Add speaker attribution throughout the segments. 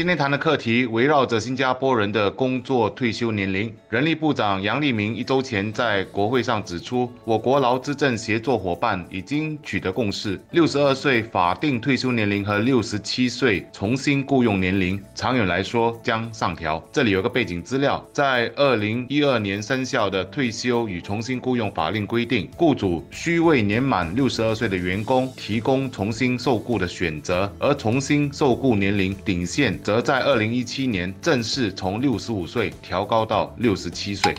Speaker 1: 今天谈的课题围绕着新加坡人的工作退休年龄。人力部长杨立明一周前在国会上指出，我国劳资政协作伙伴已经取得共识，六十二岁法定退休年龄和六十七岁重新雇佣年龄，长远来说将上调。这里有个背景资料，在二零一二年生效的退休与重新雇佣法令规定，雇主需为年满六十二岁的员工提供重新受雇的选择，而重新受雇年龄顶线。则在二零一七年正式从六十五岁调高到六十七岁。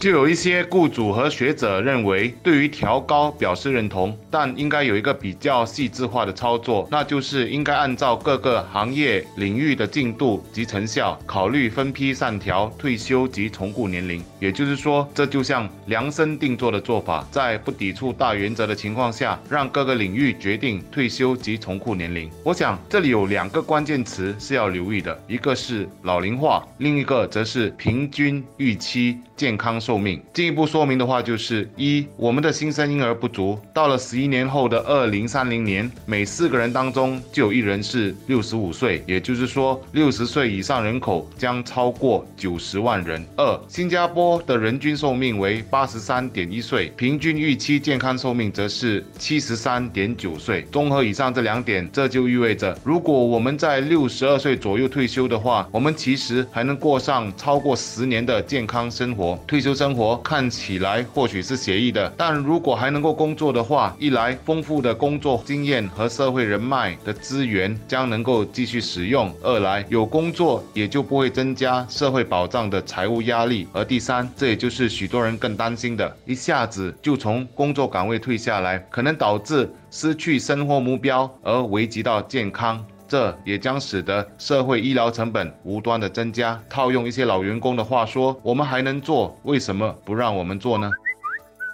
Speaker 1: 就有一些雇主和学者认为，对于调高表示认同，但应该有一个比较细致化的操作，那就是应该按照各个行业领域的进度及成效，考虑分批上调退休及重雇年龄。也就是说，这就像量身定做的做法，在不抵触大原则的情况下，让各个领域决定退休及重雇年龄。我想这里有两个关键词是要留意的，一个是老龄化，另一个则是平均预期健康。寿命进一步说明的话，就是一，我们的新生婴儿不足，到了十一年后的二零三零年，每四个人当中就有一人是六十五岁，也就是说，六十岁以上人口将超过九十万人。二，新加坡的人均寿命为八十三点一岁，平均预期健康寿命则是七十三点九岁。综合以上这两点，这就意味着，如果我们在六十二岁左右退休的话，我们其实还能过上超过十年的健康生活。退休。生活看起来或许是写意的，但如果还能够工作的话，一来丰富的工作经验和社会人脉的资源将能够继续使用；二来有工作也就不会增加社会保障的财务压力；而第三，这也就是许多人更担心的，一下子就从工作岗位退下来，可能导致失去生活目标而危及到健康。这也将使得社会医疗成本无端的增加。套用一些老员工的话说，我们还能做，为什么不让我们做呢？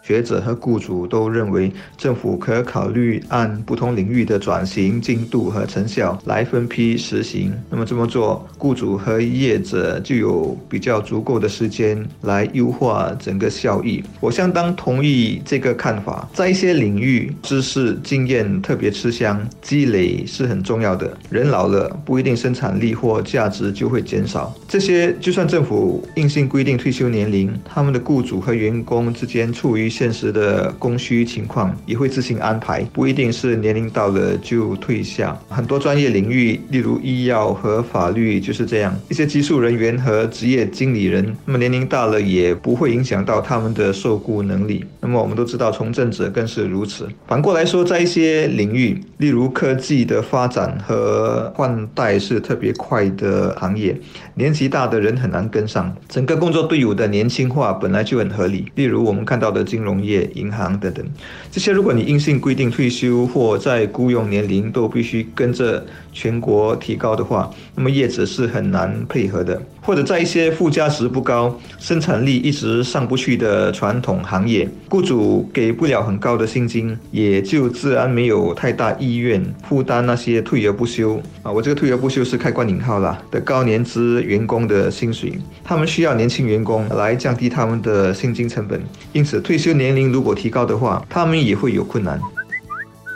Speaker 2: 学者和雇主都认为，政府可考虑按不同领域的转型进度和成效来分批实行。那么这么做，雇主和业者就有比较足够的时间来优化整个效益。我相当同意这个看法。在一些领域，知识经验特别吃香，积累是很重要的。人老了，不一定生产力或价值就会减少。这些就算政府硬性规定退休年龄，他们的雇主和员工之间处于现实的供需情况也会自行安排，不一定是年龄到了就退下。很多专业领域，例如医药和法律就是这样。一些技术人员和职业经理人，那么年龄大了也不会影响到他们的受雇能力。那么我们都知道，从政者更是如此。反过来说，在一些领域，例如科技的发展和换代是特别快的行业，年纪大的人很难跟上。整个工作队伍的年轻化本来就很合理。例如我们看到的金。农业、银行等等，这些如果你硬性规定退休或在雇佣年龄都必须跟着全国提高的话，那么业者是很难配合的。或者在一些附加值不高、生产力一直上不去的传统行业，雇主给不了很高的薪金，也就自然没有太大意愿负担那些退而不休啊，我这个退而不休是开关引号啦的高年资员工的薪水。他们需要年轻员工来降低他们的薪金成本，因此退休年龄如果提高的话，他们也会有困难。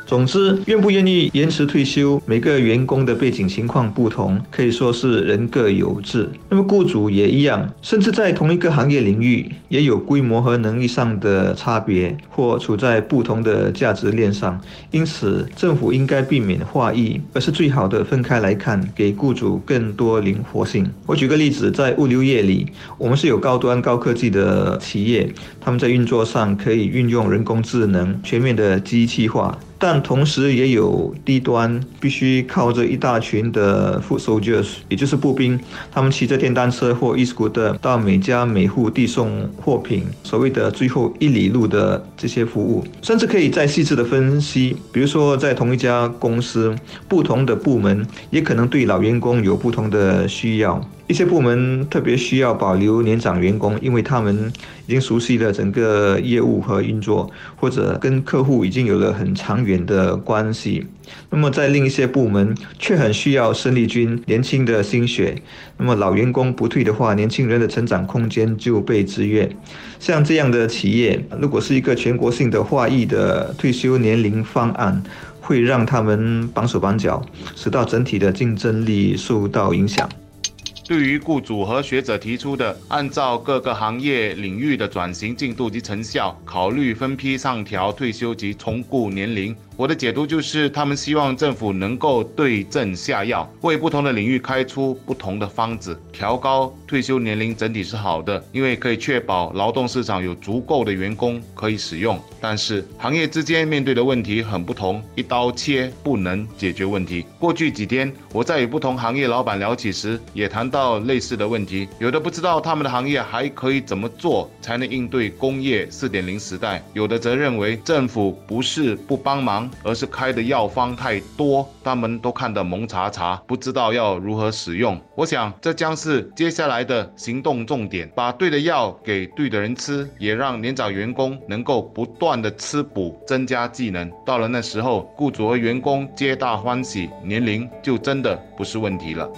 Speaker 2: 总之，愿不愿意延迟退休，每个员工的背景情况不同，可以说是人各有志。那么雇主也一样，甚至在同一个行业领域，也有规模和能力上的差别，或处在不同的价值链上。因此，政府应该避免化一，而是最好的分开来看，给雇主更多灵活性。我举个例子，在物流业里，我们是有高端高科技的企业，他们在运作上可以运用人工智能，全面的机器化。但同时也有低端，必须靠着一大群的 foot soldiers，也就是步兵，他们骑着电单车或 e scooter 到每家每户递送货品，所谓的最后一里路的这些服务，甚至可以再细致的分析，比如说在同一家公司，不同的部门也可能对老员工有不同的需要。一些部门特别需要保留年长员工，因为他们已经熟悉了整个业务和运作，或者跟客户已经有了很长远的关系。那么在另一些部门却很需要生力军、年轻的心血。那么老员工不退的话，年轻人的成长空间就被制约。像这样的企业，如果是一个全国性的划一的退休年龄方案，会让他们绑手绑脚，使到整体的竞争力受到影响。
Speaker 1: 对于雇主和学者提出的按照各个行业领域的转型进度及成效，考虑分批上调退休及重雇年龄。我的解读就是，他们希望政府能够对症下药，为不同的领域开出不同的方子。调高退休年龄整体是好的，因为可以确保劳动市场有足够的员工可以使用。但是行业之间面对的问题很不同，一刀切不能解决问题。过去几天我在与不同行业老板聊起时，也谈到类似的问题。有的不知道他们的行业还可以怎么做才能应对工业四点零时代，有的则认为政府不是不帮忙。而是开的药方太多，他们都看得蒙查查，不知道要如何使用。我想这将是接下来的行动重点，把对的药给对的人吃，也让年长员工能够不断的吃补，增加技能。到了那时候，雇主和员工皆大欢喜，年龄就真的不是问题了。